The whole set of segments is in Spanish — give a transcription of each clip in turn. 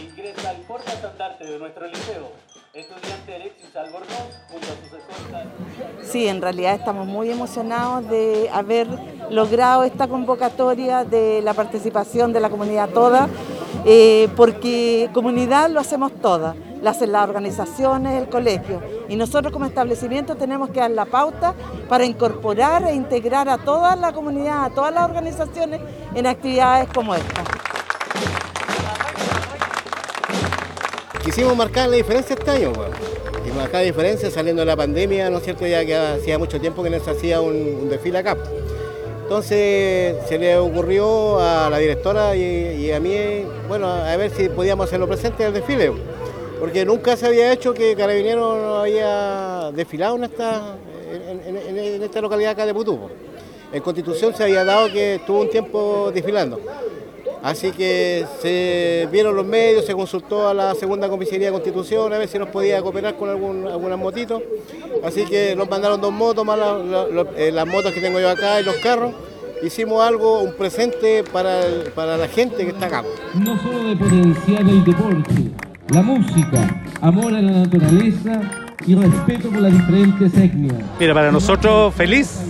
ingresa al portaestandarte de nuestro liceo, estudiante Alexis Albornoz, junto a sus escoltas. Sí, en realidad estamos muy emocionados de haber logrado esta convocatoria de la participación de la comunidad toda, eh, porque comunidad lo hacemos todas, hacen las organizaciones, el colegio, y nosotros como establecimiento tenemos que dar la pauta para incorporar e integrar a toda la comunidad, a todas las organizaciones en actividades como esta. Quisimos marcar la diferencia este año. Y marcar la diferencia saliendo de la pandemia, ¿no es cierto? Ya que hacía mucho tiempo que no se hacía un, desfile acá. Entonces se le ocurrió a la directora y, a mí, bueno, a ver si podíamos hacerlo presente en el desfile. Porque nunca se había hecho que Carabineros no había desfilado en esta, en esta localidad acá de Putupo. En Constitución se había dado que estuvo un tiempo desfilando. Así que se vieron los medios, se consultó a la segunda comisaría de Constitución a ver si nos podía cooperar con algún, algunas motitos. Así que nos mandaron dos motos, más la, la, eh, las motos que tengo yo acá y los carros. Hicimos algo, un presente para, el, para la gente que está acá. No solo de potenciar el deporte, la música, amor a la naturaleza y respeto por las diferentes etnias. Mira, para nosotros feliz,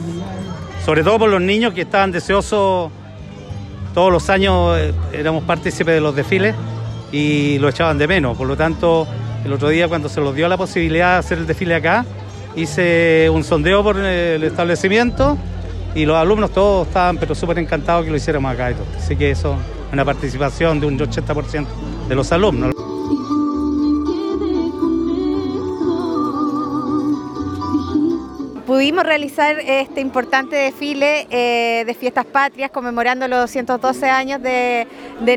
sobre todo por los niños que estaban deseosos todos los años eh, éramos partícipes de los desfiles y lo echaban de menos. Por lo tanto, el otro día cuando se nos dio la posibilidad de hacer el desfile acá, hice un sondeo por el establecimiento y los alumnos todos estaban pero súper encantados que lo hiciéramos acá y todo. Así que eso es una participación de un 80% de los alumnos. Pudimos realizar este importante desfile eh, de fiestas patrias conmemorando los 212 años de,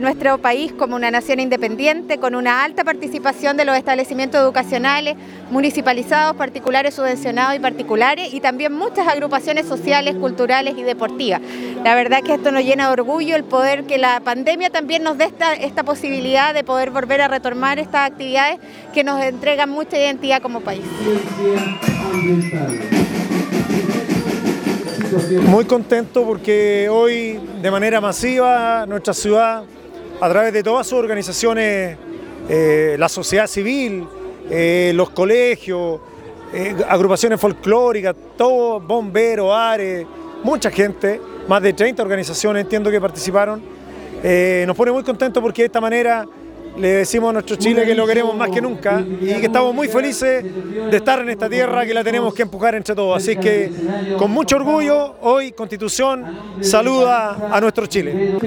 nuestro país como una nación independiente, con una alta participación de los establecimientos educacionales, municipalizados, particulares, subvencionados y particulares, y también muchas agrupaciones sociales, culturales y deportivas. La verdad que esto nos llena de orgullo el poder que la pandemia también nos dé esta, esta posibilidad de poder volver a retomar estas actividades que nos entregan mucha identidad como país. Muy contento porque hoy de manera masiva nuestra ciudad, a través de todas sus organizaciones, eh, la sociedad civil, eh, los colegios, eh, agrupaciones folclóricas, todos, bomberos, ARE, mucha gente, más de 30 organizaciones entiendo que participaron, nos pone muy contentos porque de esta manera le decimos a nuestro Chile que lo queremos más que nunca y que estamos muy felices de estar en esta tierra que la tenemos que empujar entre todos. Así que con mucho orgullo, hoy Constitución saluda a nuestro Chile.